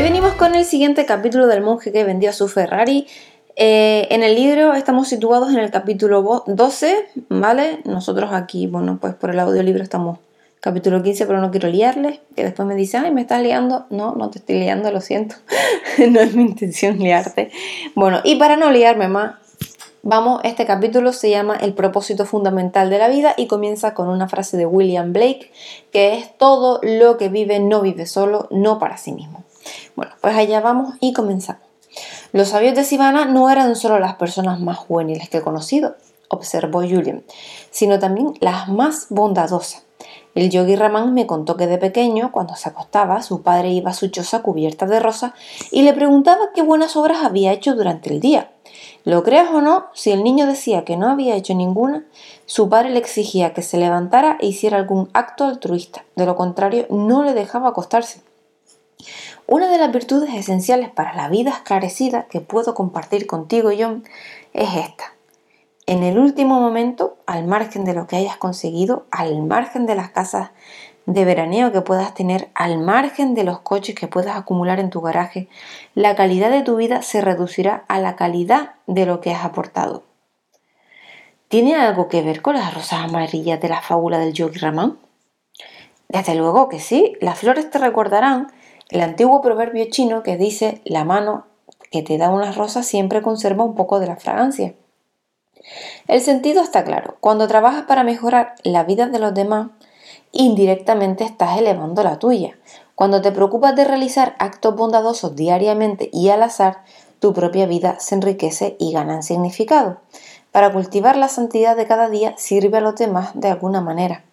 Hoy venimos con el siguiente capítulo del monje que vendió su Ferrari. Eh, en el libro estamos situados en el capítulo 12, ¿vale? Nosotros aquí, bueno, pues por el audiolibro estamos capítulo 15, pero no quiero liarles, que después me dicen, ay, me estás liando. No, no te estoy liando, lo siento. no es mi intención liarte. Bueno, y para no liarme más, vamos, este capítulo se llama El propósito fundamental de la vida y comienza con una frase de William Blake, que es todo lo que vive no vive solo, no para sí mismo. Bueno, pues allá vamos y comenzamos. Los sabios de Sivana no eran solo las personas más juveniles que he conocido, observó Julian, sino también las más bondadosas. El yogi Raman me contó que de pequeño, cuando se acostaba, su padre iba a su choza cubierta de rosa y le preguntaba qué buenas obras había hecho durante el día. Lo creas o no, si el niño decía que no había hecho ninguna, su padre le exigía que se levantara e hiciera algún acto altruista. De lo contrario, no le dejaba acostarse. Una de las virtudes esenciales para la vida esclarecida que puedo compartir contigo, John, es esta. En el último momento, al margen de lo que hayas conseguido, al margen de las casas de veraneo que puedas tener, al margen de los coches que puedas acumular en tu garaje, la calidad de tu vida se reducirá a la calidad de lo que has aportado. ¿Tiene algo que ver con las rosas amarillas de la fábula del Yogi Ramán? Desde luego que sí, las flores te recordarán el antiguo proverbio chino que dice la mano que te da unas rosas siempre conserva un poco de la fragancia. El sentido está claro. Cuando trabajas para mejorar la vida de los demás, indirectamente estás elevando la tuya. Cuando te preocupas de realizar actos bondadosos diariamente y al azar, tu propia vida se enriquece y gana en significado. Para cultivar la santidad de cada día sirve a los demás de alguna manera.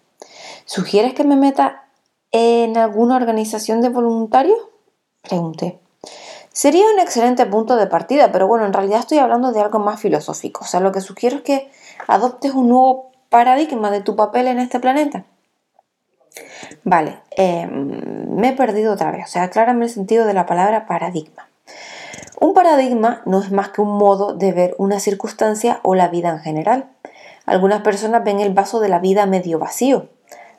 ¿Sugieres que me meta en alguna organización de voluntarios? Pregunté. Sería un excelente punto de partida, pero bueno, en realidad estoy hablando de algo más filosófico. O sea, lo que sugiero es que adoptes un nuevo paradigma de tu papel en este planeta. Vale, em, me he perdido otra vez. O sea, aclárame el sentido de la palabra paradigma. Un paradigma no es más que un modo de ver una circunstancia o la vida en general. Algunas personas ven el vaso de la vida medio vacío,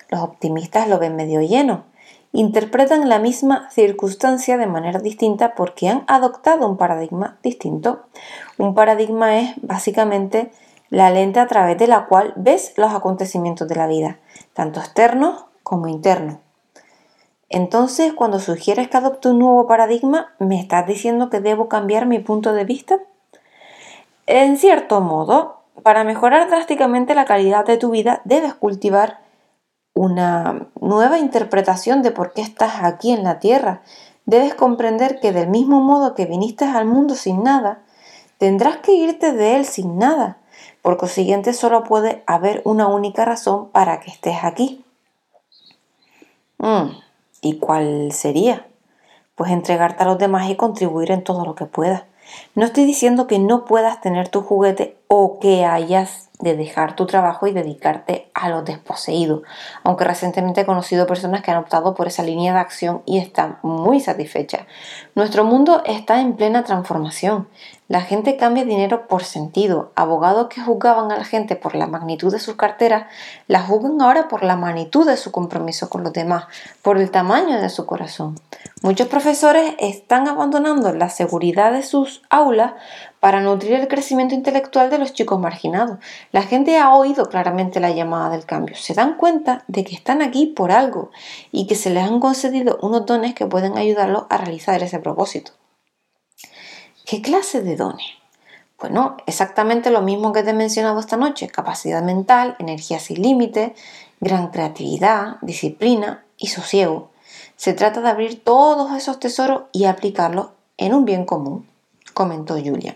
los optimistas lo ven medio lleno. Interpretan la misma circunstancia de manera distinta porque han adoptado un paradigma distinto. Un paradigma es básicamente la lente a través de la cual ves los acontecimientos de la vida, tanto externos como internos. Entonces, cuando sugieres que adopte un nuevo paradigma, ¿me estás diciendo que debo cambiar mi punto de vista? En cierto modo, para mejorar drásticamente la calidad de tu vida, debes cultivar una nueva interpretación de por qué estás aquí en la tierra. Debes comprender que del mismo modo que viniste al mundo sin nada, tendrás que irte de él sin nada. Por consiguiente, solo puede haber una única razón para que estés aquí. Mm, ¿Y cuál sería? Pues entregarte a los demás y contribuir en todo lo que puedas. No estoy diciendo que no puedas tener tu juguete o que hayas de dejar tu trabajo y dedicarte a los desposeídos, aunque recientemente he conocido personas que han optado por esa línea de acción y están muy satisfechas. Nuestro mundo está en plena transformación. La gente cambia dinero por sentido. Abogados que juzgaban a la gente por la magnitud de sus carteras, la juzgan ahora por la magnitud de su compromiso con los demás, por el tamaño de su corazón. Muchos profesores están abandonando la seguridad de sus aulas para nutrir el crecimiento intelectual de los chicos marginados. La gente ha oído claramente la llamada del cambio, se dan cuenta de que están aquí por algo y que se les han concedido unos dones que pueden ayudarlos a realizar ese propósito. ¿Qué clase de dones? Bueno, exactamente lo mismo que te he mencionado esta noche, capacidad mental, energía sin límite, gran creatividad, disciplina y sosiego. Se trata de abrir todos esos tesoros y aplicarlos en un bien común, comentó Julia.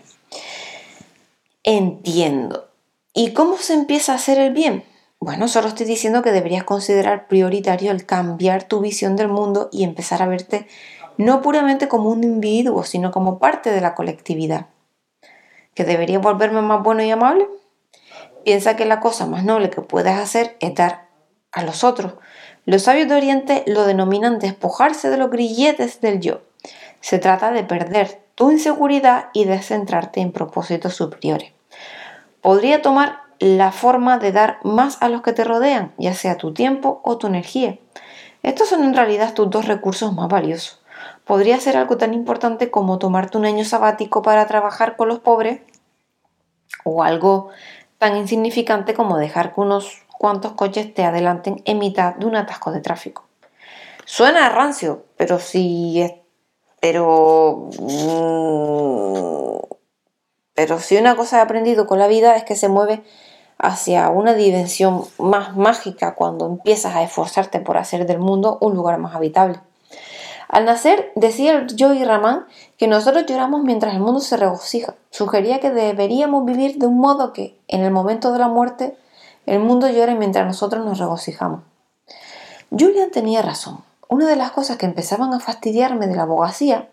Entiendo. ¿Y cómo se empieza a hacer el bien? Bueno, solo estoy diciendo que deberías considerar prioritario el cambiar tu visión del mundo y empezar a verte no puramente como un individuo, sino como parte de la colectividad. ¿Que debería volverme más bueno y amable? Piensa que la cosa más noble que puedes hacer es dar a los otros. Los sabios de Oriente lo denominan despojarse de los grilletes del yo. Se trata de perder tu inseguridad y de centrarte en propósitos superiores podría tomar la forma de dar más a los que te rodean, ya sea tu tiempo o tu energía. Estos son en realidad tus dos recursos más valiosos. Podría ser algo tan importante como tomarte un año sabático para trabajar con los pobres o algo tan insignificante como dejar que unos cuantos coches te adelanten en mitad de un atasco de tráfico. Suena rancio, pero si es, pero mm, pero si una cosa he aprendido con la vida es que se mueve hacia una dimensión más mágica cuando empiezas a esforzarte por hacer del mundo un lugar más habitable. Al nacer, decía Joey Ramán que nosotros lloramos mientras el mundo se regocija. Sugería que deberíamos vivir de un modo que, en el momento de la muerte, el mundo llore mientras nosotros nos regocijamos. Julian tenía razón. Una de las cosas que empezaban a fastidiarme de la abogacía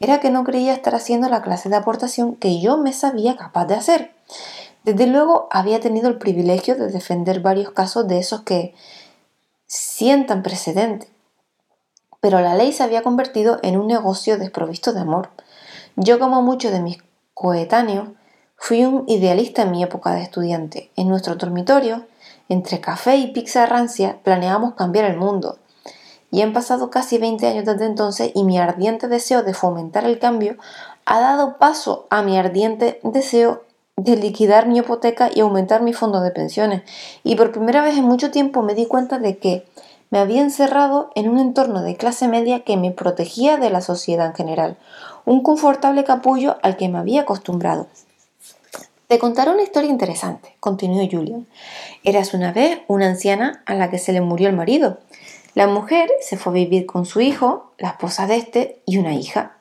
era que no creía estar haciendo la clase de aportación que yo me sabía capaz de hacer. Desde luego había tenido el privilegio de defender varios casos de esos que sientan precedente, pero la ley se había convertido en un negocio desprovisto de amor. Yo, como muchos de mis coetáneos, fui un idealista en mi época de estudiante. En nuestro dormitorio, entre café y pizza rancia, planeábamos cambiar el mundo. Y han pasado casi 20 años desde entonces y mi ardiente deseo de fomentar el cambio ha dado paso a mi ardiente deseo de liquidar mi hipoteca y aumentar mi fondo de pensiones. Y por primera vez en mucho tiempo me di cuenta de que me había encerrado en un entorno de clase media que me protegía de la sociedad en general, un confortable capullo al que me había acostumbrado. Te contaré una historia interesante, continuó Julian. Eras una vez una anciana a la que se le murió el marido. La mujer se fue a vivir con su hijo, la esposa de este y una hija.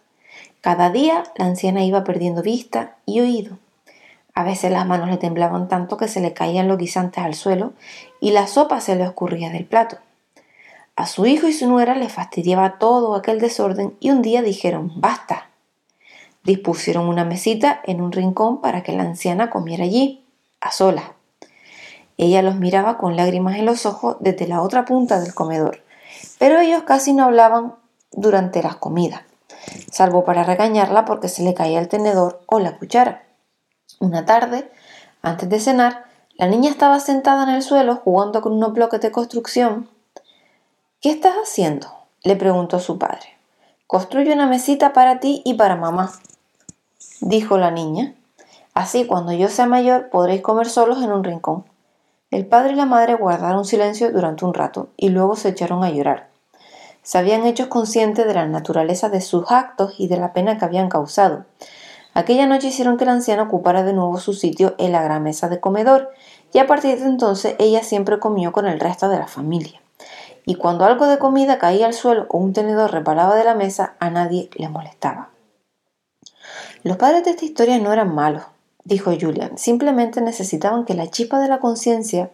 Cada día la anciana iba perdiendo vista y oído. A veces las manos le temblaban tanto que se le caían los guisantes al suelo y la sopa se le escurría del plato. A su hijo y su nuera le fastidiaba todo aquel desorden y un día dijeron basta. Dispusieron una mesita en un rincón para que la anciana comiera allí, a solas. Ella los miraba con lágrimas en los ojos desde la otra punta del comedor, pero ellos casi no hablaban durante las comidas, salvo para regañarla porque se le caía el tenedor o la cuchara. Una tarde, antes de cenar, la niña estaba sentada en el suelo jugando con unos bloques de construcción. ¿Qué estás haciendo? le preguntó su padre. Construye una mesita para ti y para mamá, dijo la niña. Así cuando yo sea mayor podréis comer solos en un rincón. El padre y la madre guardaron silencio durante un rato y luego se echaron a llorar. Se habían hecho conscientes de la naturaleza de sus actos y de la pena que habían causado. Aquella noche hicieron que la anciana ocupara de nuevo su sitio en la gran mesa de comedor, y a partir de entonces ella siempre comió con el resto de la familia. Y cuando algo de comida caía al suelo o un tenedor reparaba de la mesa, a nadie le molestaba. Los padres de esta historia no eran malos, dijo Julian, simplemente necesitaban que la chispa de la conciencia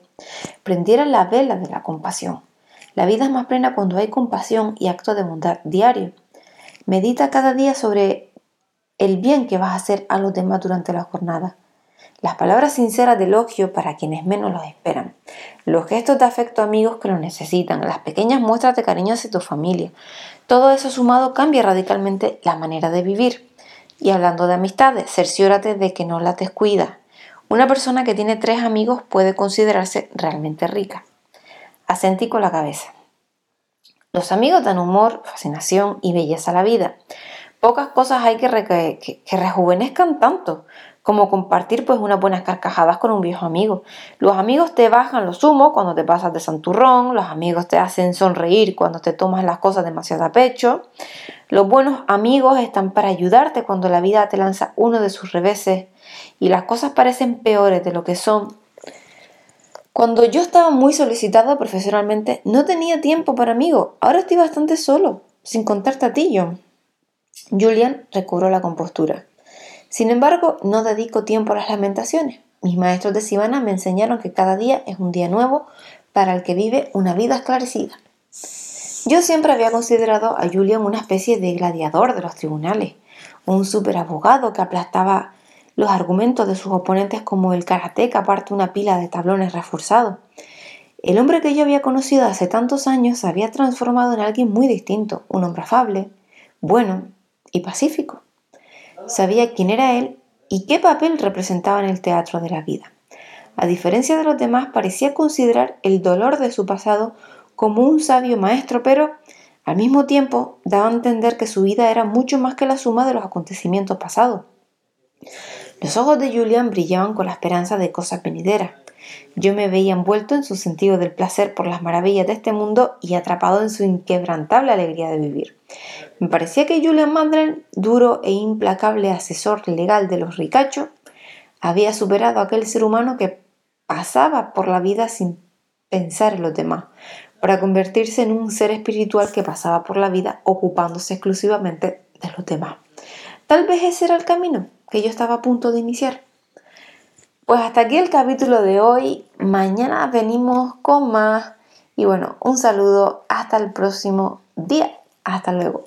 prendiera la vela de la compasión. La vida es más plena cuando hay compasión y acto de bondad diario. Medita cada día sobre el bien que vas a hacer a los demás durante la jornada. Las palabras sinceras de elogio para quienes menos los esperan. Los gestos de afecto a amigos que lo necesitan. Las pequeñas muestras de cariño hacia tu familia. Todo eso sumado cambia radicalmente la manera de vivir. Y hablando de amistades, cerciórate de que no las descuida. Una persona que tiene tres amigos puede considerarse realmente rica. Asentí con la cabeza. Los amigos dan humor, fascinación y belleza a la vida pocas cosas hay que, rejuvenezcan tanto como compartir pues unas buenas carcajadas con un viejo amigo. Los amigos te bajan los humos cuando te pasas de santurrón, los amigos te hacen sonreír cuando te tomas las cosas demasiado a pecho. Los buenos amigos están para ayudarte cuando la vida te lanza uno de sus reveses y las cosas parecen peores de lo que son. Cuando yo estaba muy solicitada profesionalmente, no tenía tiempo para amigos. Ahora estoy bastante solo, sin contarte a ti. Julian recobró la compostura. Sin embargo, no dedico tiempo a las lamentaciones. Mis maestros de Sivana me enseñaron que cada día es un día nuevo para el que vive una vida esclarecida. Yo siempre había considerado a Julian una especie de gladiador de los tribunales, un superabogado que aplastaba los argumentos de sus oponentes como el karate que aparte una pila de tablones reforzados. El hombre que yo había conocido hace tantos años se había transformado en alguien muy distinto, un hombre afable, bueno, y pacífico. Sabía quién era él y qué papel representaba en el teatro de la vida. A diferencia de los demás, parecía considerar el dolor de su pasado como un sabio maestro, pero Al mismo tiempo, daba a entender que su vida era mucho más que la suma de los acontecimientos pasados. Los ojos de Julian brillaban con la esperanza de cosas venideras. Yo me veía envuelto en su sentido del placer por las maravillas de este mundo y atrapado en su inquebrantable alegría de vivir. Me parecía que Julian Mandren, duro e implacable asesor legal de los ricachos, había superado aquel ser humano que pasaba por la vida sin pensar en los demás, para convertirse en un ser espiritual que pasaba por la vida ocupándose exclusivamente de los demás. Tal vez ese era el camino que yo estaba a punto de iniciar. Pues hasta aquí el capítulo de hoy. Mañana venimos con más. Y bueno, un saludo. Hasta el próximo día. Hasta luego.